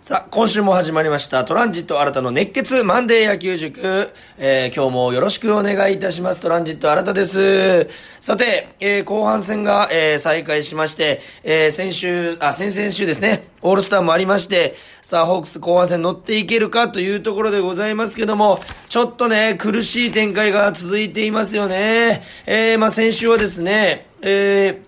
さあ、今週も始まりました、トランジット新たの熱血マンデー野球塾。えー、今日もよろしくお願いいたします。トランジット新たです。さて、えー、後半戦が、えー、再開しまして、え、先週、あ、先々週ですね、オールスターもありまして、さあ、ホークス後半戦乗っていけるかというところでございますけども、ちょっとね、苦しい展開が続いていますよね。え、まあ先週はですね、え、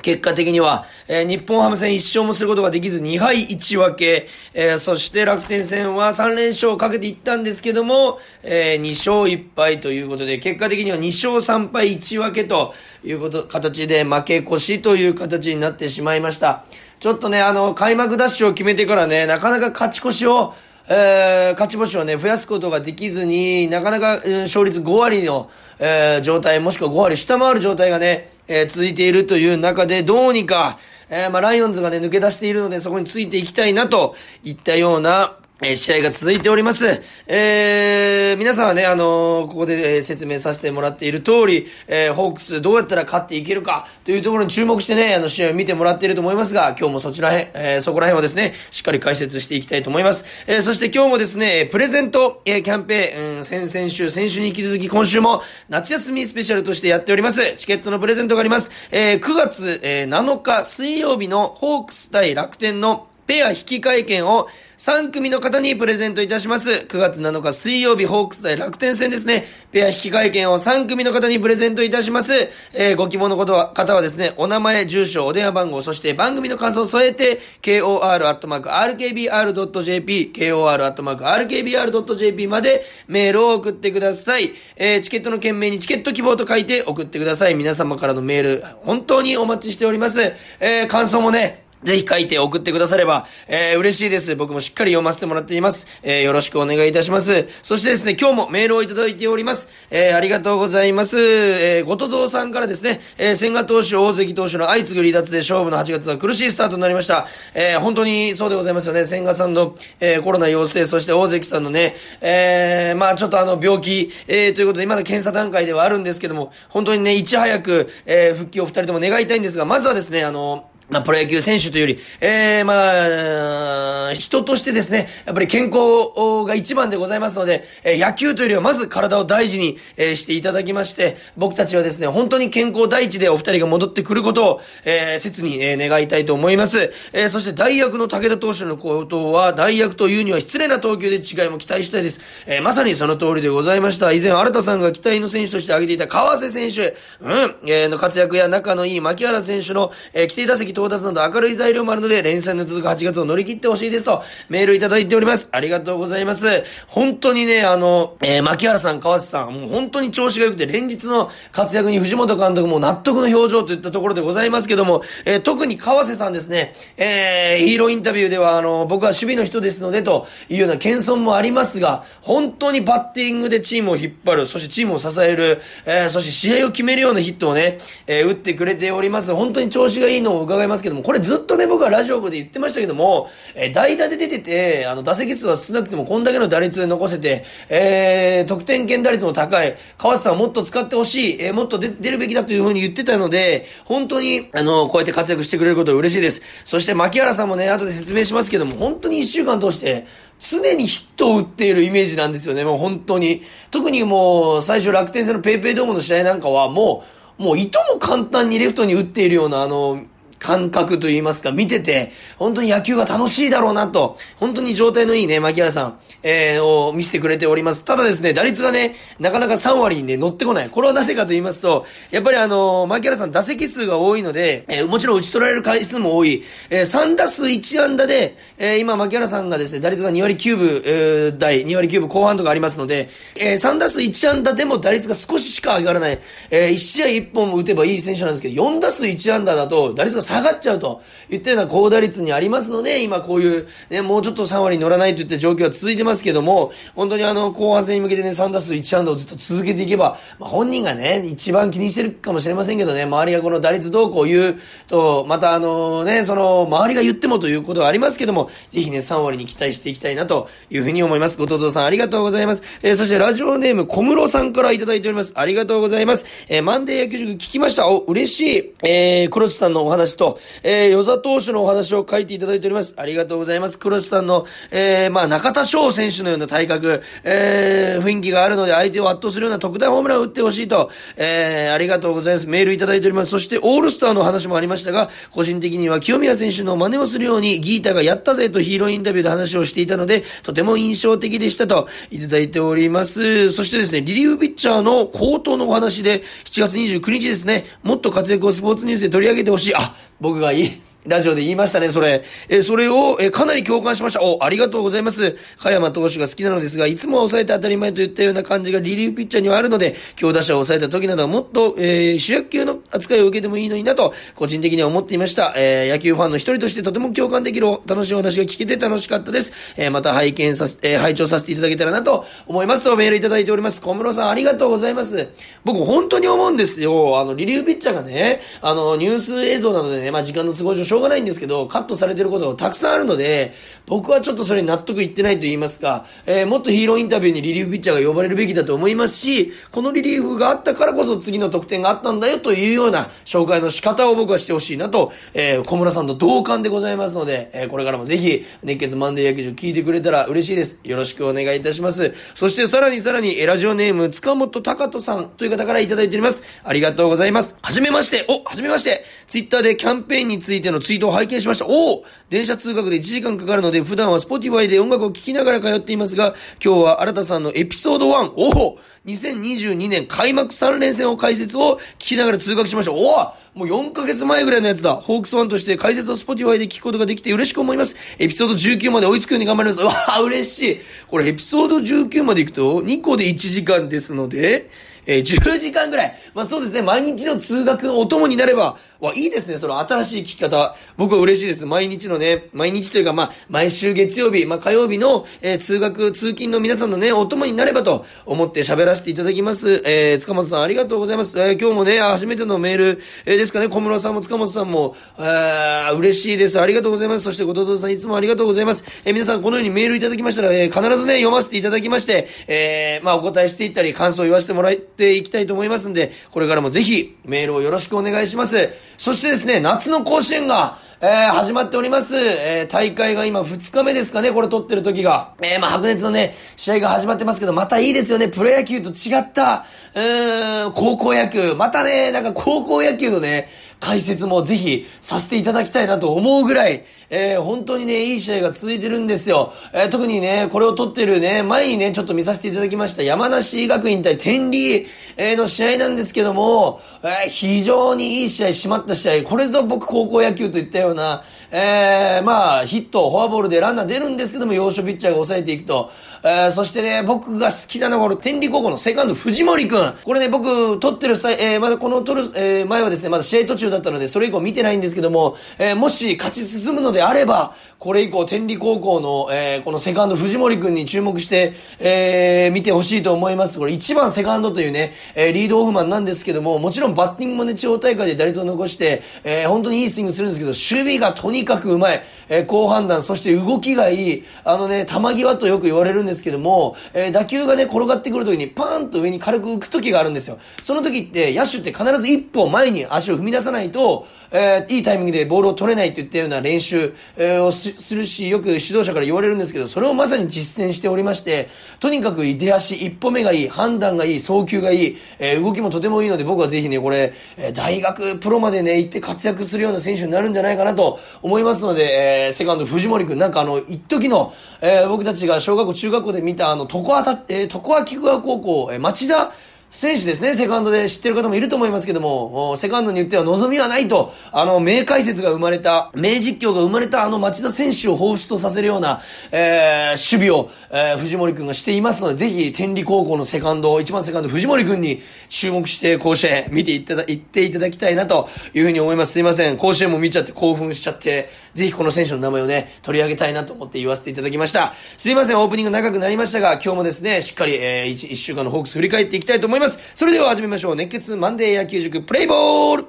結果的には、えー日本ハム戦1勝もすることができず2敗1分け、えーそして楽天戦は3連勝をかけていったんですけども、えー2勝1敗ということで、結果的には2勝3敗1分けということ、形で負け越しという形になってしまいました。ちょっとね、あの、開幕ダッシュを決めてからね、なかなか勝ち越しを、えー勝ち星をね、増やすことができずに、なかなか、うん勝率5割の、えー状態、もしくは5割下回る状態がね、えー続いているという中で、どうにか、えまあ、ライオンズがね、抜け出しているので、そこについていきたいな、といったような、え試合が続いております。えー、皆さんはね、あのーここで、え説明させてもらっている通り、えーホークスどうやったら勝っていけるかというところに注目してね、あの、試合を見てもらっていると思いますが、今日もそちらへん、えーそこら辺はですね、しっかり解説していきたいと思います。えそして今日もですね、プレゼント、えキャンペーン、うん、先々週、先週に引き続き今週も夏休みスペシャルとしてやっております。チケットのプレゼントがあります。え9月、え7日水曜日のホークス対楽天のペア引換券を3組の方にプレゼントいたします。9月7日水曜日ホークス対楽天戦ですね。ペア引換券を3組の方にプレゼントいたします。えーご希望のことは方はですね、お名前、住所、お電話番号、そして番組の感想を添えて、kor.rkbr.jp、kor.rkbr.jp までメールを送ってください。えーチケットの件名にチケット希望と書いて送ってください。皆様からのメール、本当にお待ちしております。えー感想もね、ぜひ書いて送ってくだされば、えー、嬉しいです。僕もしっかり読ませてもらっています。えー、よろしくお願いいたします。そしてですね、今日もメールをいただいております。えー、ありがとうございます。えー、ごとぞうさんからですね、えー、千賀投手、大関投手の相次ぐ離脱で勝負の8月は苦しいスタートになりました。えー、本当にそうでございますよね。千賀さんの、えー、コロナ陽性、そして大関さんのね、えー、まあちょっとあの、病気、えー、ということで、まだ検査段階ではあるんですけども、本当にね、いち早く、えー、復帰を二人とも願いたいんですが、まずはですね、あの、まあ、プロ野球選手というより、ええまあ、人としてですね、やっぱり健康が一番でございますので、えー野球というよりはまず体を大事に、えーしていただきまして、僕たちはですね、本当に健康第一でお二人が戻ってくることを、えー切に、えー願いたいと思います。えーそして大役の武田投手のことは、大役というには失礼な投球で違いも期待したいです。えーまさにその通りでございました。以前、新田さんが期待の選手として挙げていた川瀬選手、うん、えーの活躍や仲のいい牧原選手の、えー規定打席到達など明るい材料もあるので、連載の続く8月を乗り切ってほしいですと、メールいただいております。ありがとうございます。本当にね、あの、えー牧原さん、川瀬さん、もう本当に調子が良くて、連日の活躍に藤本監督も納得の表情といったところでございますけども、えー特に川瀬さんですね、えーヒーローインタビューでは、あの、僕は守備の人ですので、というような謙遜もありますが、本当にバッティングでチームを引っ張る、そしてチームを支える、えーそして試合を決めるようなヒットをね、えー打ってくれております。本当に調子がいいのを伺いますけども、これずっとね、僕はラジオで言ってましたけども、えー代打で出てて、あの、打席数は少なくてもこんだけの打率で残せて、えー得点圏打率も高い、川瀬さんをもっと使ってほしい、えーもっと出るべきだというふうに言ってたので、本当に、あの、こうやって活躍してくれることは嬉しいです。そして、牧原さんもね、後で説明しますけども、本当に一週間通して、常にヒットを打っているイメージなんですよね、もう本当に。特にもう、最初楽天戦のペイペイドームの試合なんかは、もう、もういとも簡単にレフトに打っているような、あの、感覚といいますか、見てて、本当に野球が楽しいだろうなと、本当に状態のいいね、牧原さん、えー、を見せてくれております。ただですね、打率がね、なかなか3割にね、乗ってこない。これはなぜかと言いますと、やっぱりあの、牧原さん打席数が多いので、えーもちろん打ち取られる回数も多い、えー3打数1安打で、えー今、牧原さんがですね、打率が2割9分、えー台、2割9分後半とかありますので、えー3打数1安打でも打率が少ししか上がらない、え1試合1本打てばいい選手なんですけど、4打数1安打だと打率が下がっちゃうといったような高打率にありますので、今こういう、ね、もうちょっと3割乗らないといった状況は続いてますけども、本当にあの、後半戦に向けてね、3打数1安打をずっと続けていけば、まあ、本人がね、一番気にしてるかもしれませんけどね、周りがこの打率どうこう言うと、またあのね、その、周りが言ってもということはありますけども、ぜひね、3割に期待していきたいなというふうに思います。ごとぞさんありがとうございます。えーそしてラジオネーム小室さんからいただいております。ありがとうございます。えーマンデー野球塾聞きました。お、嬉しい。えー、クロスさんのお話と、えー、与座投手のお話を書いていただいております。ありがとうございます。黒瀬さんの、えー、まあ、中田翔選手のような体格、えー、雰囲気があるので相手を圧倒するような特大ホームランを打ってほしいと、えー、ありがとうございます。メールいただいております。そして、オールスターの話もありましたが、個人的には清宮選手の真似をするように、ギータがやったぜとヒーローインタビューで話をしていたので、とても印象的でしたと、いただいております。そしてですね、リリーフピッチャーの高騰のお話で、7月29日ですね、もっと活躍をスポーツニュースで取り上げてほしい。あ、僕がいい。ラジオで言いましたね、それ。えそれを、えかなり共感しました。お、ありがとうございます。加山投手が好きなのですが、いつも抑えて当たり前といったような感じがリリーフピッチャーにはあるので、強打者を抑えた時などはもっと、えー、主役級の扱いを受けてもいいのになと、個人的には思っていました。えー、野球ファンの一人としてとても共感できる楽しいお話が聞けて楽しかったです。えー、また拝見させ、えー、拝聴させていただけたらなと思いますとメールいただいております。小室さんありがとうございます。僕本当に思うんですよ。あの、リリーフピッチャーがね、あの、ニュース映像などでね、まあ時間の都合上しょうがないんですけど、カットされてることがたくさんあるので、僕はちょっとそれに納得いってないと言いますか、えー、もっとヒーローインタビューにリリーフピッチャーが呼ばれるべきだと思いますし、このリリーフがあったからこそ次の得点があったんだよというような紹介の仕方を僕はしてほしいなと、えー、小村さんと同感でございますので、えー、これからもぜひ、熱血マンデー野球場聞いてくれたら嬉しいです。よろしくお願いいたします。そしてさらにさらに、ラジオネーム、塚本隆人さんという方からいただいております。ありがとうございます。はじめまして、お、はじめまして、ツイッターでキャンペーンについてのツイートを拝見しました。お電車通学で1時間かかるので、普段は Spotify で音楽を聴きながら通っていますが、今日は新田さんのエピソード1、おお !2022 年開幕3連戦を解説を聞きながら通学しました。おおもう4ヶ月前ぐらいのやつだ。ホークスファンとして解説を Spotify で聞くことができて嬉しく思います。エピソード19まで追いつくように頑張ります。わあ、嬉しい。これエピソード19まで行くと2個で1時間ですので、えー、10時間ぐらい。まあそうですね、毎日の通学のお供になれば、わ、いいですね、その新しい聞き方。僕は嬉しいです。毎日のね、毎日というか、まあ、毎週月曜日、まあ火曜日の、えー、通学、通勤の皆さんのね、お供になればと思って喋らせていただきます。えー、塚本さんありがとうございます。えー、今日もね、初めてのメール、えー、ですかね、小室さんも塚本さんも、え、嬉しいです。ありがとうございます。そして後藤さんいつもありがとうございます。えー、皆さんこのようにメールいただきましたら、えー、必ずね、読ませていただきまして、えー、まあお答えしていったり、感想を言わせてもらっていきたいと思いますんで、これからもぜひ、メールをよろしくお願いします。そしてですね、夏の甲子園が、えー、始まっております。えー、大会が今2日目ですかね、これ撮ってる時が。えー、まあ、白熱のね、試合が始まってますけど、またいいですよね、プロ野球と違った、うーん、高校野球。またね、なんか高校野球のね、解説もぜひさせていただきたいなと思うぐらい、えー、本当にね、いい試合が続いてるんですよ。えー、特にね、これを撮ってるね、前にね、ちょっと見させていただきました山梨学院対天理、えー、の試合なんですけども、えー、非常にいい試合、締まった試合、これぞ僕高校野球といったような、えー、まあ、ヒット、フォアボールでランナー出るんですけども、要所ピッチャーが抑えていくと。えー、そしてね、僕が好きなのは、この天理高校のセカンド、藤森くん。これね、僕、撮ってる際、えー、まだこの撮る、えー、前はですね、まだ試合途中だったので、それ以降見てないんですけども、えー、もし勝ち進むのであれば、これ以降、天理高校の、えー、このセカンド、藤森くんに注目して、えー、見てほしいと思います。これ1番セカンドというね、えー、リードオフマンなんですけども、もちろんバッティングもね、地方大会で打率を残して、えー、本当にいいスイングするんですけど、守備がとにかくうまい。えー、好判断、そして動きがいい。あのね、球際とよく言われるんですですけども、えー、打球がね、転がってくるときにパーンと上に軽く浮くときがあるんですよ。その時って、野手って必ず一歩前に足を踏み出さないと、えー、いいタイミングでボールを取れないといったような練習、えー、をするし、よく指導者から言われるんですけど、それをまさに実践しておりまして、とにかく出足、一歩目がいい、判断がいい、送球がいい、えー、動きもとてもいいので、僕はぜひね、これ、え大学、プロまでね、行って活躍するような選手になるんじゃないかなと思いますので、えー、セカンド藤森くん、なんかあの、一時の、えー、僕たちが小学校、中学校学校で見たあの、床はえー、床は菊川高校、えー、町田、選手ですね、セカンドで知ってる方もいると思いますけども、セカンドに言っては望みはないと、あの、名解説が生まれた、名実況が生まれたあの町田選手を彷彿とさせるような、えー、守備を、えー、藤森くんがしていますので、ぜひ、天理高校のセカンド、一番セカンド藤森くんに注目して甲子園見ていただ、行っていただきたいなというふうに思います。すいません。甲子園も見ちゃって興奮しちゃって、ぜひこの選手の名前をね、取り上げたいなと思って言わせていただきました。すいません、オープニング長くなりましたが、今日もですね、しっかり、えー、一週間のホークス振り返っていきたいと思います。それでは始めましょう。熱血マンデー野球塾プレイボール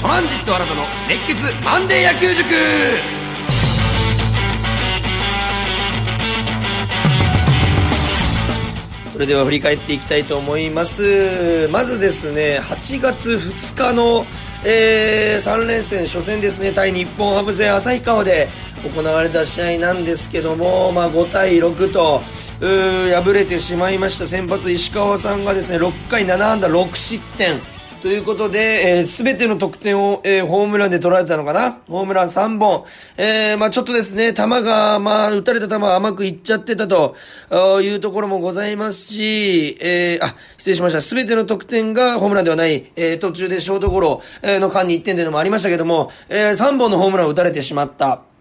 トランジット新たの熱血マンデー野球塾それでは振り返っていきたいと思います。まずですね、8月2日のえー、3連戦初戦ですね、対日本ハム戦旭川で行われた試合なんですけども、まあ、5対6と、敗れてしまいました先発石川さんがですね、6回7安打6失点。ということで、す、えー、べ、ての得点を、えー、ホームランで取られたのかな？ホームラン3本。えー、まあちょっとですね、球が、まあ打たれた球が甘くいっちゃってたというところもございますし、えー、あ、失礼しました。すべての得点がホームランではない、えー、途中でショートゴロの間に1点というのもありましたけども、えー、3本のホームランを打たれてしまった。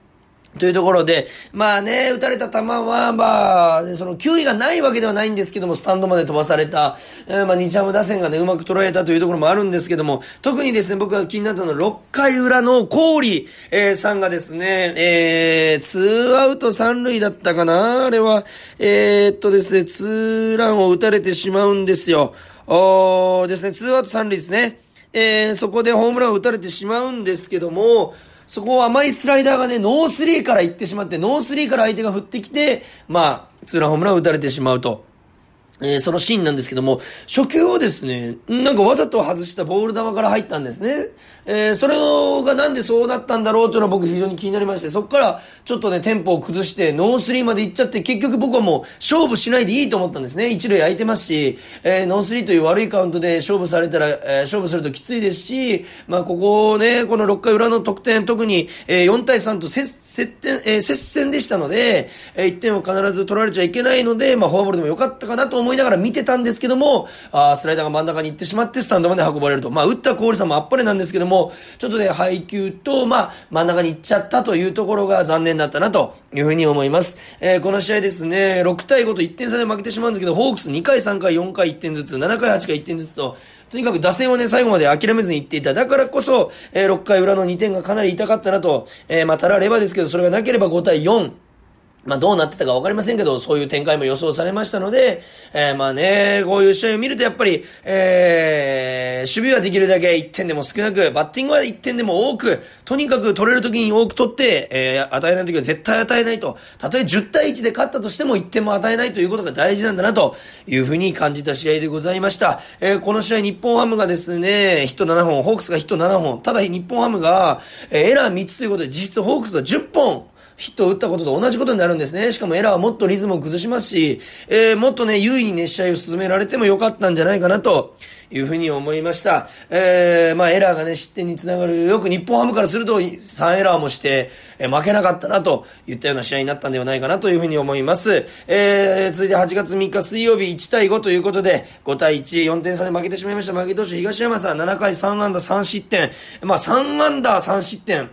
というところで、まあね、打たれた球は、まあ、その、球威がないわけではないんですけども、スタンドまで飛ばされた、えー、まあ、日ハム打線がね、うまく捉えたというところもあるんですけども、特にですね、僕が気になったのは、6回裏の氷、えー、さんがですね、えー、ツーアウト三塁だったかなあれは、えー、っとですね、ツーランを打たれてしまうんですよ。おーですね、ツーアウト三塁ですね。えー、そこでホームランを打たれてしまうんですけども、そこを甘いスライダーがね、ノースリーから行ってしまって、ノースリーから相手が振ってきて、まあ、ツーランホームランを打たれてしまうと。えー、そのシーンなんですけども、初球をですね、なんかわざと外したボール球から入ったんですね。えー、それがなんでそうなったんだろうというのは僕非常に気になりまして、そこからちょっとね、テンポを崩して、ノースリーまで行っちゃって、結局僕はもう勝負しないでいいと思ったんですね。一塁空いてますし、えー、ノースリーという悪いカウントで勝負されたら、えー、勝負するときついですし、まあ、ここね、この6回裏の得点、特に、えー、4対3と接接点、えー、接戦でしたので、えー、1点を必ず取られちゃいけないので、まあ、フォアボールでもよかったかなと思思いながら見てたんですけども、あスライダーが真ん中に行ってしまって、スタンドまで運ばれると。まあ、打った氷さんもあっぱれなんですけども、ちょっとね、配球と、まあ、真ん中に行っちゃったというところが残念だったなというふうに思います。えー、この試合ですね、6対5と1点差で負けてしまうんですけど、ホークス2回、3回、4回1点ずつ、7回、8回1点ずつと、とにかく打線をね、最後まで諦めずにいっていた。だからこそ、えー、6回裏の2点がかなり痛かったなと、えー、まあ、たらればですけど、それがなければ5対4、まあどうなってたかわかりませんけど、そういう展開も予想されましたので、えー、まあね、こういう試合を見るとやっぱり、えー、守備はできるだけ1点でも少なく、バッティングは1点でも多く、とにかく取れる時に多く取って、えー、与えない時は絶対与えないと。たとえ10対1で勝ったとしても1点も与えないということが大事なんだなというふうに感じた試合でございました。えー、この試合日本ハムがですね、ヒット7本、ホークスがヒット7本、ただ日本ハムが、えー、エラー3つということで実質ホークスは10本、ヒットを打ったことと同じことになるんですね。しかもエラーはもっとリズムを崩しますし、えー、もっとね、優位にね、試合を進められてもよかったんじゃないかなというふうに思いました。えー、まあエラーがね、失点につながる。よく日本ハムからすると3エラーもして、えー、負けなかったなといったような試合になったんではないかなというふうに思います。えー、続いて8月3日水曜日1対5ということで、5対1、4点差で負けてしまいました。負け投手東山さん7回3安打3失点。まあ3安打3失点。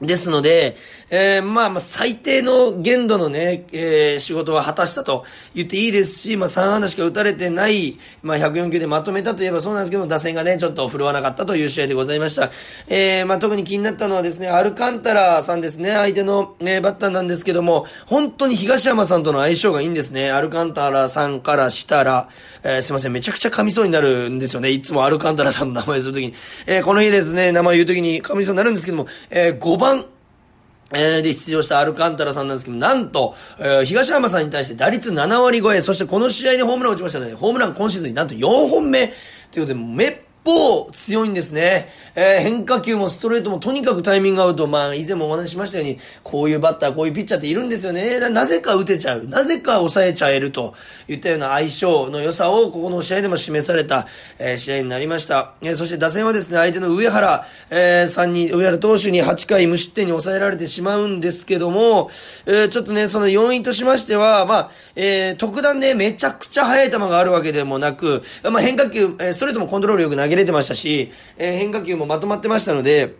ですので、えー、まあまあ最低の限度のね、えー、仕事は果たしたと言っていいですし、まあ3安打しか打たれてない、まあ104球でまとめたといえばそうなんですけども、打線がね、ちょっと振るわなかったという試合でございました。えー、まあ特に気になったのはですね、アルカンタラさんですね、相手の、ね、バッターなんですけども、本当に東山さんとの相性がいいんですね。アルカンタラさんからしたら、えー、すいません、めちゃくちゃ噛みそうになるんですよね。いつもアルカンタラさんの名前するときに。えー、この日ですね、名前言うときに噛みそうになるんですけども、えー、5番、えー、で出場したアルカンタラさんなんですけど、なんと、えー、東浜さんに対して打率7割超え、そしてこの試合でホームランを打ちましたね。ホームラン今シーズンになんと4本目、ということで、めっ方強いんですね。えー、変化球もストレートもとにかくタイミング合うと、まあ以前もお話ししましたように、こういうバッター、こういうピッチャーっているんですよね。なぜか打てちゃう。なぜか抑えちゃえるといったような相性の良さをここの試合でも示された、えー、試合になりました。えー、そして打線はですね、相手の上原、えー、3人、上原投手に8回無失点に抑えられてしまうんですけども、えー、ちょっとね、その要因としましては、まあ、えー、特段ね、めちゃくちゃ速い球があるわけでもなく、まあ変化球、えー、ストレートもコントロールよく投げれてましたし、えー、変化球もまとまってましたので、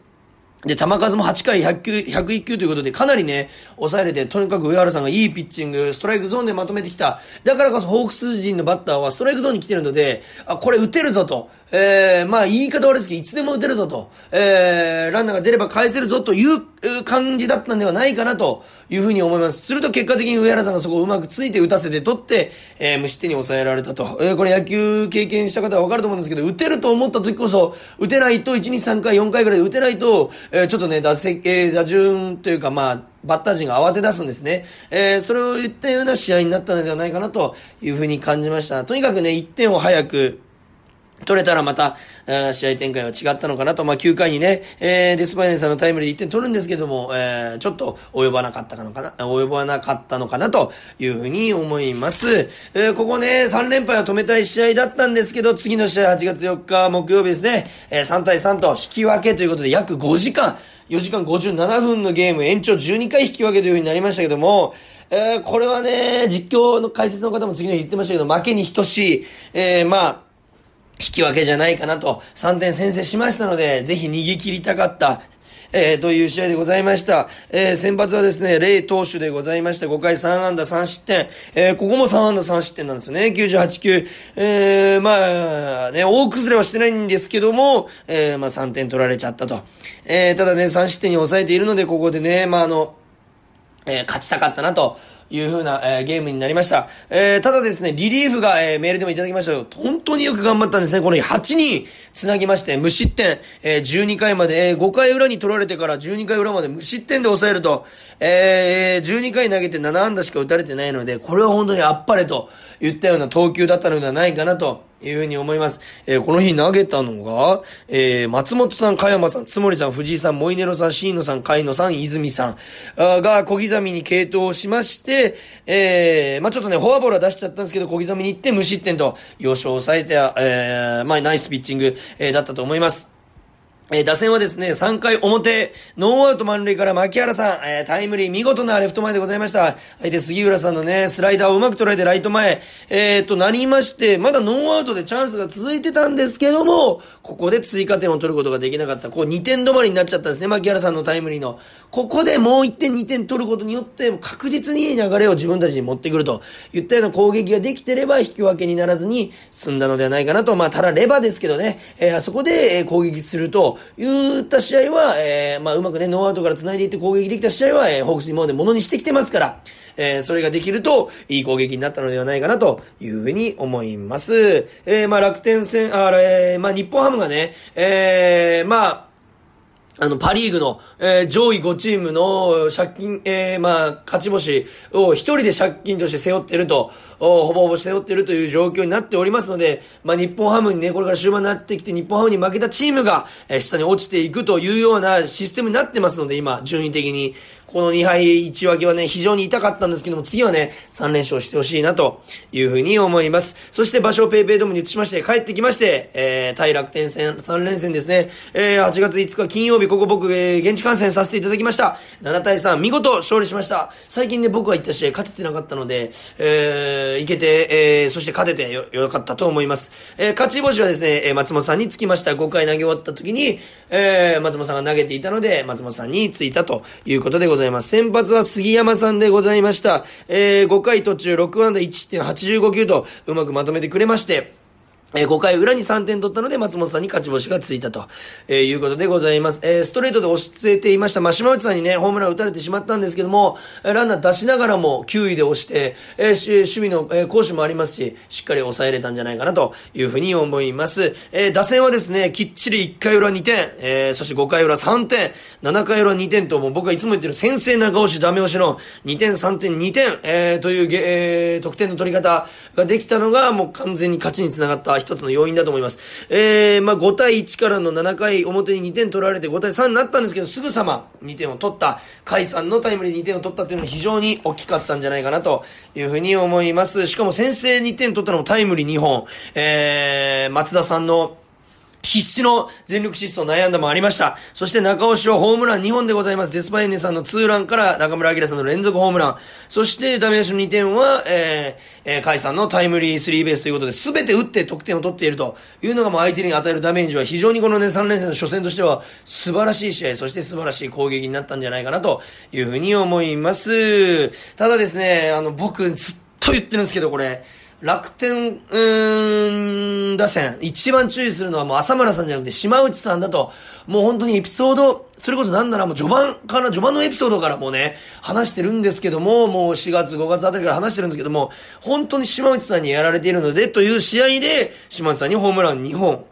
で、球数も8回100球、101球ということで、かなりね、抑えれて、とにかく上原さんがいいピッチング、ストライクゾーンでまとめてきた。だからこそ、ホークス陣のバッターはストライクゾーンに来てるので、あ、これ打てるぞと。えー、まあ、言い方悪いですけど、いつでも打てるぞと。えー、ランナーが出れば返せるぞという感じだったんではないかなというふうに思います。すると結果的に上原さんがそこをうまくついて打たせて取って、えー、無失点に抑えられたと。えー、これ野球経験した方はわかると思うんですけど、打てると思った時こそ、打てないと、1、2、3回、4回ぐらいで打てないと、えー、ちょっとね、打席、えー、打順というか、まあ、バッター陣が慌て出すんですね。えー、それを言ったような試合になったのではないかなというふうに感じました。とにかくね、1点を早く、取れたらまた、試合展開は違ったのかなと。まあ、9回にね、えー、デスパイネさんのタイムリーで1点取るんですけども、えー、ちょっと及ばなかったのかな、及ばなかったのかなというふうに思います。えー、ここね、3連敗を止めたい試合だったんですけど、次の試合8月4日木曜日ですね、えー、3対3と引き分けということで約5時間、4時間57分のゲーム延長12回引き分けというふうになりましたけども、えー、これはね、実況の解説の方も次の日言ってましたけど、負けに等しい、えー、まあ、引き分けじゃないかなと、3点先制しましたので、ぜひ逃げ切りたかった、えー、という試合でございました。えー、先発はですね、レイ投手でございました。5回3安打3失点。えー、ここも3安打3失点なんですよね。98球。えー、まあ、ね、大崩れはしてないんですけども、えー、まあ3点取られちゃったと。えー、ただね、3失点に抑えているので、ここでね、まああの、えー、勝ちたかったなと。いう風な、えー、ゲームになりました。えー、ただですね、リリーフが、えー、メールでもいただきましたよ。本当によく頑張ったんですね。この8人繋ぎまして、無失点、えー、12回まで、えー、5回裏に取られてから12回裏まで無失点で抑えると、えー、12回投げて7安打しか打たれてないので、これは本当にあっぱれと言ったような投球だったのではないかなと。いうふうに思います。えー、この日投げたのが、えー、松本さん、加山さん、つもりさん、藤井さん、モイネロさん、椎野さん、海野さん、泉さんが小刻みに継投しまして、えー、まあちょっとね、フォアボールは出しちゃったんですけど、小刻みに行って無失点と、要所を抑えて、えー、まあナイスピッチング、えー、だったと思います。えー、打線はですね、3回表、ノーアウト満塁から牧原さん、えー、タイムリー見事なレフト前でございました。相手杉浦さんのね、スライダーをうまく捉えてライト前、えー、と、なりまして、まだノーアウトでチャンスが続いてたんですけども、ここで追加点を取ることができなかった。こう2点止まりになっちゃったんですね、牧原さんのタイムリーの。ここでもう1点2点取ることによって、確実に流れを自分たちに持ってくると言ったような攻撃ができてれば引き分けにならずに済んだのではないかなと。まあ、たらればですけどね、えー、あそこで攻撃すると、言った試合は、えー、まあ、うまくね、ノーアウトから繋いでいって攻撃できた試合は、えー、ホークス今まで物にしてきてますから、えー、それができると、いい攻撃になったのではないかなというふうに思います。えー、まあ、楽天戦、あ、えー、まあ、日本ハムがね、えー、まあ、あの、パリーグの、えー、上位5チームの借金、えー、まあ、勝ち星を一人で借金として背負ってると、ほぼほぼ背負ってるという状況になっておりますので、まあ、日本ハムにね、これから終盤になってきて、日本ハムに負けたチームが、えー、下に落ちていくというようなシステムになってますので、今、順位的に。この2敗1分けはね、非常に痛かったんですけども、次はね、3連勝してほしいなというふうに思います。そして場所をペイペイドームに移しまして、帰ってきまして、えー、対楽天戦3連戦ですね。えー、8月5日金曜日、ここ僕、えー、現地観戦させていただきました。7対3、見事勝利しました。最近ね、僕が行った試合勝ててなかったので、えー、行けて、えー、そして勝ててよ、よかったと思います。えー、勝ち星はですね、松本さんにつきました。5回投げ終わった時に、えー、松本さんが投げていたので、松本さんについたということでございます。ざいます。先発は杉山さんでございました。えー、5回途中6安打1.85球とうまくまとめてくれまして、えー、5回裏に3点取ったので、松本さんに勝ち星がついたと、えー、いうことでございます。えー、ストレートで押し付けていました。まあ、島内さんにね、ホームラン打たれてしまったんですけども、ランナー出しながらも9位で押して、えー、守備の、えー、攻守もありますし、しっかり抑えれたんじゃないかなというふうに思います。えー、打線はですね、きっちり1回裏2点、えー、そして5回裏3点、7回裏2点と、もう僕がいつも言ってる先制長押し、ダメ押しの2点、3点、2点、えー、という、えー、得点の取り方ができたのが、もう完全に勝ちにつながった一つの要因だと思います。えー、まあ、5対1からの7回表に2点取られて5対3になったんですけど、すぐさま2点を取った、甲斐さんのタイムリー2点を取ったっていうのは非常に大きかったんじゃないかなというふうに思います。しかも先制2点取ったのもタイムリー2本、えー、松田さんの必死の全力疾走悩んだもありました。そして中尾氏はホームラン2本でございます。デスパイネさんのツーランから中村明さんの連続ホームラン。そしてダメ出しの2点は、えー、えー、カイさんのタイムリースリーベースということで、全て打って得点を取っているというのがもう相手に与えるダメージは非常にこのね、3連戦の初戦としては素晴らしい試合、そして素晴らしい攻撃になったんじゃないかなというふうに思います。ただですね、あの、僕ずっと言ってるんですけど、これ、楽天、うーん、打線、一番注意するのはもう浅村さんじゃなくて島内さんだと、もう本当にエピソード、それこそなんならもう序盤から、序盤のエピソードからもうね、話してるんですけども、もう4月、5月あたりから話してるんですけども、本当に島内さんにやられているので、という試合で、島内さんにホームラン2本、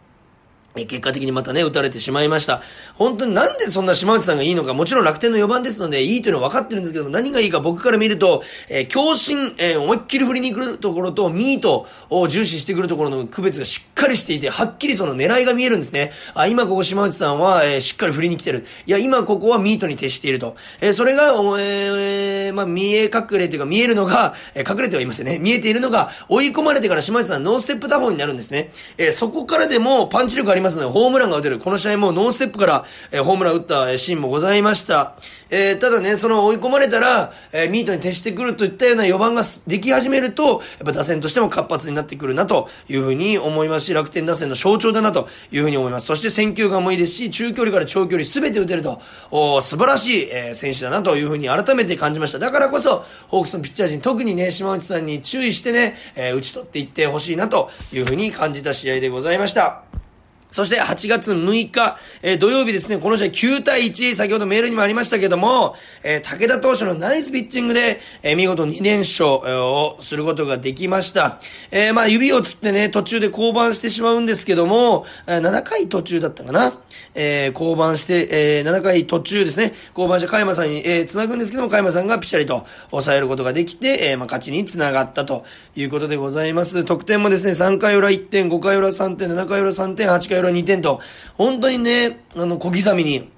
結果的にまたね、打たれてしまいました。本当になんでそんな島内さんがいいのか、もちろん楽天の4番ですので、いいというのは分かってるんですけども、何がいいか僕から見ると、えー、強振、えー、思いっきり振りに来るところと、ミートを重視してくるところの区別がしっかりしていて、はっきりその狙いが見えるんですね。あ、今ここ島内さんは、えー、しっかり振りに来てる。いや、今ここはミートに徹していると。え、それが、えー、まあ、見え隠れというか見えるのが、え、隠れてはいますよね。見えているのが、追い込まれてから島内さんノーステップ打法になるんですね。え、そこからでもパンチ力ありますますので、ホームランが打てる。この試合もノーステップから、えー、ホームラン打ったシーンもございました。えー、ただね、その追い込まれたら、えー、ミートに徹してくるといったような4番ができ始めると、やっぱ打線としても活発になってくるなというふうに思いますし、楽天打線の象徴だなというふうに思います。そして選球眼もいいですし、中距離から長距離全て打てると、お素晴らしい、えー、選手だなというふうに改めて感じました。だからこそ、ホークスのピッチャー陣、特にね、島内さんに注意してね、えー、打ち取っていってほしいなというふうに感じた試合でございました。そして8月6日、えー、土曜日ですね、この試合9対1、先ほどメールにもありましたけども、えー、武田投手のナイスピッチングで、えー、見事2連勝をすることができました。えまあ指をつってね、途中で降板してしまうんですけども、え7回途中だったかな。え降板して、え7回途中ですね、降板して加山さんに、え繋ぐんですけども、加山さんがピシャリと抑えることができて、えまあ勝ちにつながったということでございます。得点もですね、3回裏1点、5回裏3点、7回裏3点、8回裏2点と、本当にね、あの、小刻みに、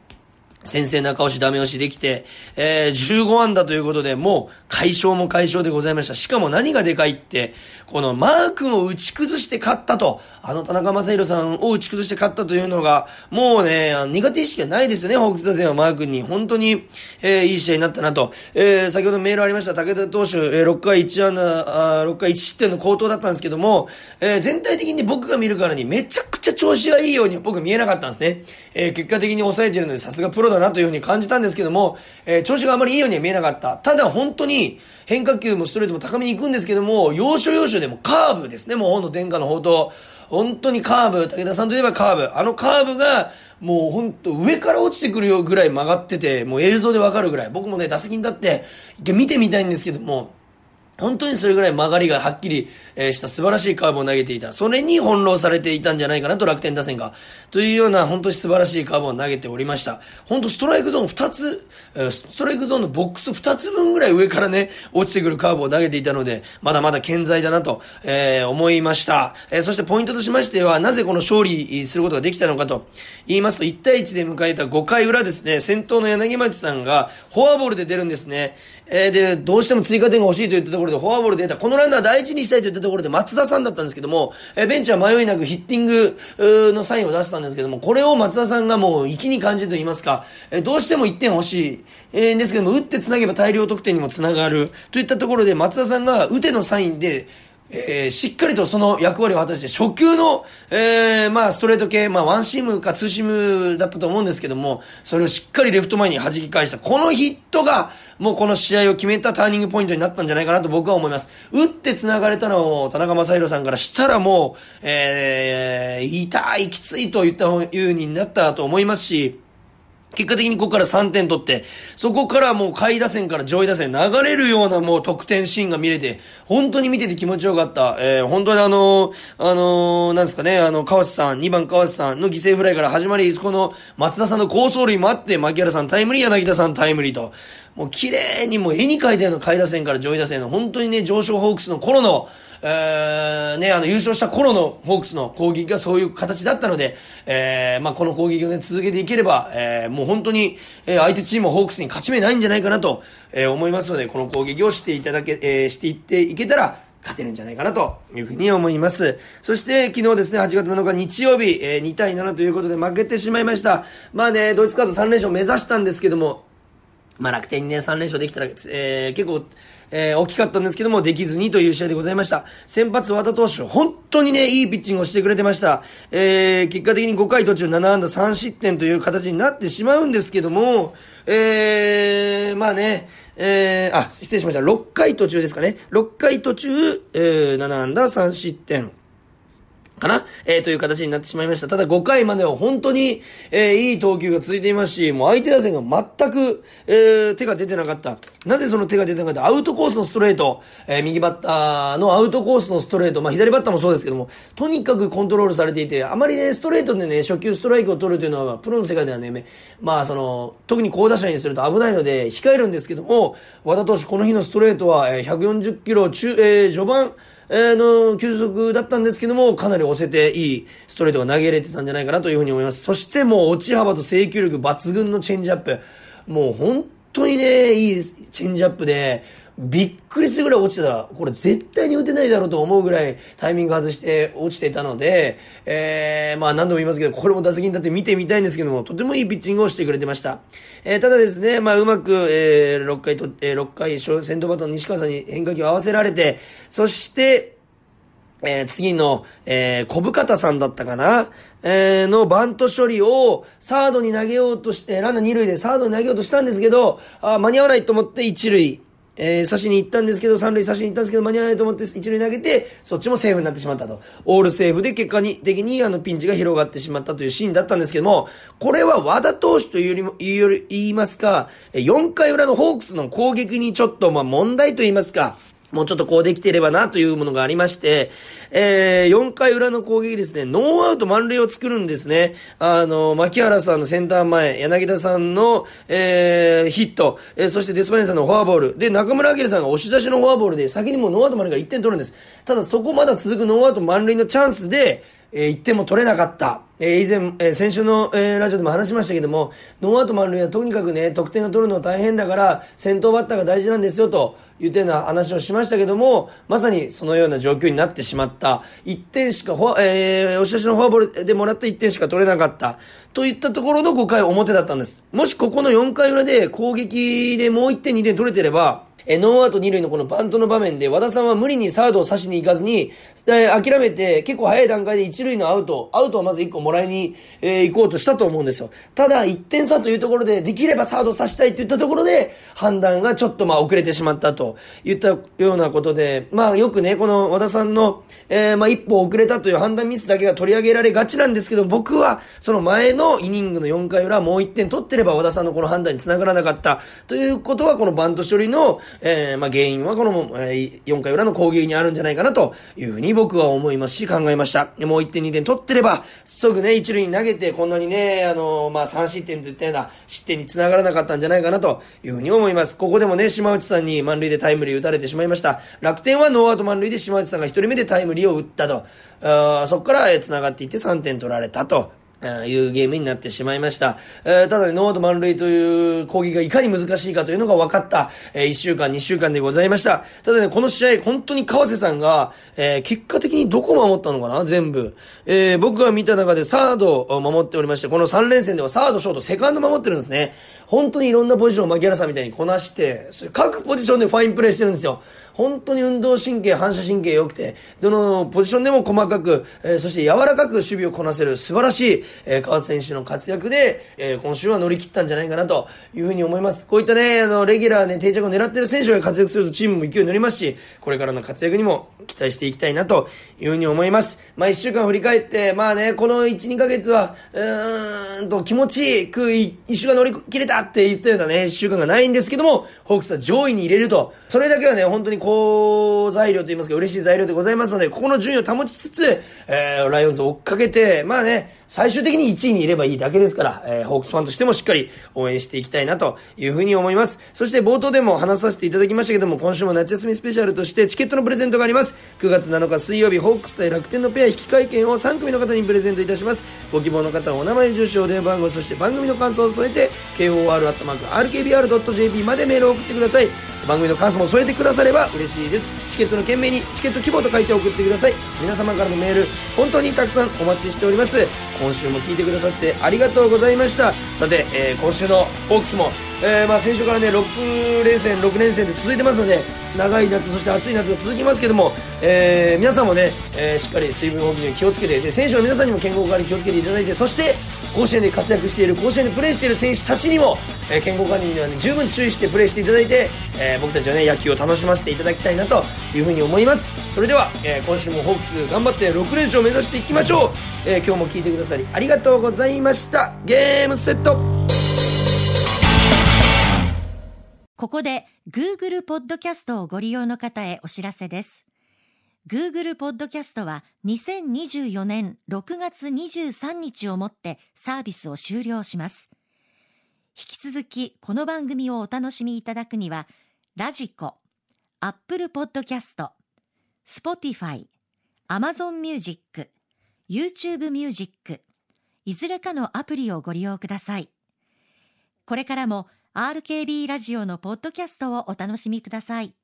先生中押しダメ押しできて、えー、15安打ということで、もう、解消も解消でございました。しかも何がでかいって、このマー君を打ち崩して勝ったと、あの田中正宏さんを打ち崩して勝ったというのが、もうね、苦手意識がないですよね、ホークス打線はマー君に。本当に、えー、いい試合になったなと。えー、先ほどメールありました、武田投手、えー、6回1安打、あ6回1失点の高騰だったんですけども、えー、全体的に僕が見るからにめちゃくちゃ調子がいいように僕見えなかったんですね。えー、結果的に抑えてるので、さすがプロだなというふうに感じたんですけども、えー、調子があまりいいようには見えなかった。ただ本当に、変化球もストレートも高めに行くんですけども、要所要所でもカーブですね、もう本の天下の宝刀。本当にカーブ、武田さんといえばカーブ。あのカーブが、もうほんと上から落ちてくるよぐらい曲がってて、もう映像でわかるぐらい。僕もね、打席に立って、見てみたいんですけども、本当にそれぐらい曲がりがはっきり、した素晴らしいカーブを投げていた。それに翻弄されていたんじゃないかなと楽天打線が。というような本当に素晴らしいカーブを投げておりました。本当ストライクゾーン2つ、ストライクゾーンのボックス2つ分ぐらい上からね、落ちてくるカーブを投げていたので、まだまだ健在だなと、えー、思いました。えー、そしてポイントとしましては、なぜこの勝利することができたのかと言いますと、1対1で迎えた5回裏ですね、先頭の柳町さんがフォアボールで出るんですね。えー、で、どうしても追加点が欲しいと言ったところでフォアボールで出た。このランナー大事にしたいと言ったところで松田さんだったんですけども、えー、ベンチは迷いなくヒッティングのサインを出したんですけども、これを松田さんがもう粋に感じると言いますか、えー、どうしても1点欲しい。えー、ですけども、打って繋げば大量得点にも繋がる。といったところで松田さんが打てのサインで、えー、しっかりとその役割を果たして、初球の、えー、まあ、ストレート系、まあ、ワンシームかツーシームだったと思うんですけども、それをしっかりレフト前に弾き返した。このヒットが、もうこの試合を決めたターニングポイントになったんじゃないかなと僕は思います。打って繋がれたのを、田中正宏さんからしたらもう、えー、痛い、きついと言ったいうになったと思いますし、結果的にここから3点取って、そこからもう下位打線から上位打線流れるようなもう得点シーンが見れて、本当に見てて気持ちよかった。えー、本当にあのー、あのー、なんですかね、あの、川瀬さん、2番川瀬さんの犠牲フライから始まり、この松田さんの高走塁もあって、牧原さんタイムリー、柳田さんタイムリーと、もう綺麗にもう絵に描いたような下位打線から上位打線の本当にね、上昇ホークスの頃の、えー、ね、あの、優勝した頃のホークスの攻撃がそういう形だったので、えー、まあ、この攻撃をね、続けていければ、えー、もう本当に、えー、相手チームホークスに勝ち目ないんじゃないかなと、えー、思いますので、この攻撃をしていただけ、えー、していっていけたら、勝てるんじゃないかなというふうに思います。そして昨日ですね、8月7日日曜日、えー、2対7ということで負けてしまいました。まあね、ドイツカード3連勝目指したんですけども、まあ楽天にね、3連勝できたら、えー、結構、えー、大きかったんですけども、できずにという試合でございました。先発和田投手、本当にね、いいピッチングをしてくれてました。えー、結果的に5回途中7安打3失点という形になってしまうんですけども、えー、まあね、えー、あ、失礼しました。6回途中ですかね。6回途中、えー、7安打3失点。かな？えー、という形になってしまいました。ただ5回までは本当に、えー、いい投球が続いていますし、もう相手打線が全く、えー、手が出てなかった。なぜその手が出てなかった？アウトコースのストレート、えー、右バッターのアウトコースのストレート、まあ左バッターもそうですけども、とにかくコントロールされていて、あまりね、ストレートでね、初球ストライクを取るというのは、プロの世界ではね、まあその、特に高打者にすると危ないので、控えるんですけども、和田投手この日のストレートは、えー、140キロ中、えー、序盤、えー、の、球速だったんですけども、かなり押せていいストレートが投げれてたんじゃないかなというふうに思います。そしてもう落ち幅と制球力抜群のチェンジアップ。もう本当にね、いいチェンジアップで、びっくりするぐらい落ちてた。これ絶対に打てないだろうと思うぐらいタイミング外して落ちていたので、えー、まあ何度も言いますけど、これも打席に立って見てみたいんですけども、とてもいいピッチングをしてくれてました。えー、ただですね、まあうまく、えー、6回と、えー、6回、先頭バッターの西川さんに変化球を合わせられて、そして、えー、次の、えー、小深田さんだったかなえー、のバント処理をサードに投げようとして、ランナー二塁でサードに投げようとしたんですけど、あ間に合わないと思って一塁、えー、刺しに行ったんですけど、三塁刺しに行ったんですけど、間に合わないと思って一塁投げて、そっちもセーフになってしまったと。オールセーフで結果に、的にあのピンチが広がってしまったというシーンだったんですけども、これは和田投手というよりも、言うより、言いますか、4回裏のホークスの攻撃にちょっとまあ問題と言いますか、もうちょっとこうできていればなというものがありまして、えー、4回裏の攻撃ですね、ノーアウト満塁を作るんですね。あの、牧原さんのセンター前、柳田さんの、えー、ヒット、えー、そしてデスパイネさんのフォアボール、で、中村晃さんが押し出しのフォアボールで、先にもノーアウト満塁が1点取るんです。ただそこまだ続くノーアウト満塁のチャンスで、えー、1点も取れなかった。えー、以前、えー、先週の、えー、ラジオでも話しましたけども、ノーアウト満塁はとにかくね、得点を取るのは大変だから、先頭バッターが大事なんですよ、というような話をしましたけども、まさにそのような状況になってしまった。1点しか、えー、押し出しのフォアボールでもらった1点しか取れなかった。といったところの5回表だったんです。もしここの4回裏で攻撃でもう1点2点取れてれば、えノーアウト二塁のこのバントの場面で、和田さんは無理にサードを刺しに行かずに、えー、諦めて、結構早い段階で一塁のアウト、アウトをまず一個もらいに、えー、行こうとしたと思うんですよ。ただ、1点差というところで、できればサードを刺したいといったところで、判断がちょっとまあ遅れてしまったといったようなことで、まあよくね、この和田さんの、えー、まあ一歩遅れたという判断ミスだけが取り上げられがちなんですけど、僕は、その前のイニングの4回裏、もう1点取ってれば和田さんのこの判断につながらなかった、ということは、このバント処理の、えー、まあ原因はこの、えー、4回裏の攻撃にあるんじゃないかなというふうに僕は思いますし考えました。もう1点2点取ってれば、すぐね、1塁に投げてこんなにね、あの、まあ、3失点といったような失点につながらなかったんじゃないかなというふうに思います。ここでもね、島内さんに満塁でタイムリー打たれてしまいました。楽天はノーアウト満塁で島内さんが1人目でタイムリーを打ったと。あそこから、えー、繋がっていって3点取られたと。いうゲームになってしまいました。えー、ただ、ね、ノーアウト満塁という攻撃がいかに難しいかというのが分かった、えー、1週間、2週間でございました。ただね、この試合、本当に川瀬さんが、えー、結果的にどこ守ったのかな？全部。えー、僕が見た中でサードを守っておりまして、この3連戦ではサード、ショート、セカンド守ってるんですね。本当にいろんなポジションを牧原さんみたいにこなして、各ポジションでファインプレーしてるんですよ。本当に運動神経、反射神経良くて、どのポジションでも細かく、えー、そして柔らかく守備をこなせる素晴らしい、えー、川瀬選手の活躍で、えー、今週は乗り切ったんじゃないかなというふうに思います。こういったね、あの、レギュラーね、定着を狙ってる選手が活躍するとチームも勢いに乗りますし、これからの活躍にも期待していきたいなというふうに思います。まあ、一週間振り返って、まあね、この1、2ヶ月は、うーんと気持ちいく一週間乗り切れたって言ったようなね、一週間がないんですけども、ホークスは上位に入れると、それだけはね、本当に好材料と言いますか、嬉しい材料でございますので、ここの順位を保ちつつ、えー、ライオンズを追っかけて、まあね、最終的に1位にいればいいだけですから、えー、ホークスファンとしてもしっかり応援していきたいなというふうに思います。そして冒頭でも話させていただきましたけども、今週も夏休みスペシャルとしてチケットのプレゼントがあります。9月7日水曜日、ホークス対楽天のペア引換券を3組の方にプレゼントいたします。ご希望の方はお名前、住所、お電話番号、そして番組の感想を添えて、kor.rkbr.jp までメールを送ってください。番組の感想も添えてくだされば嬉しいです。チケットの件名にチケット希望と書いて送ってください。皆様からのメール、本当にたくさんお待ちしております。今週も聞いてくださってありがとうございましたさて、えー、今週のホークスもえーまあ先週からね6連戦6連戦で続いてますので長い夏そして暑い夏が続きますけども、えー皆さんもね、えーしっかり水分補給に気をつけてで選手の皆さんにも健康管理に気をつけていただいてそして甲子園で活躍している甲子園でプレーしている選手たちにも、えー健康管理には、ね、十分注意してプレーしていただいて、えー僕たちはね野球を楽しませていただきたいなというふうに思いますそれでは、えー今週もホークス頑張って6連勝を目指していきましょう、えー今日も聞いてくださりありがとうございましたゲームセットここで Google ポッドキャストをご利用の方へお知らせです。Google ポッドキャストは2024年6月23日をもってサービスを終了します。引き続きこの番組をお楽しみいただくには、ラジコ、Apple ポッドキャスト、Spotify、Amazon Music、YouTube Music、いずれかのアプリをご利用ください。これからも RKB ラジオのポッドキャストをお楽しみください。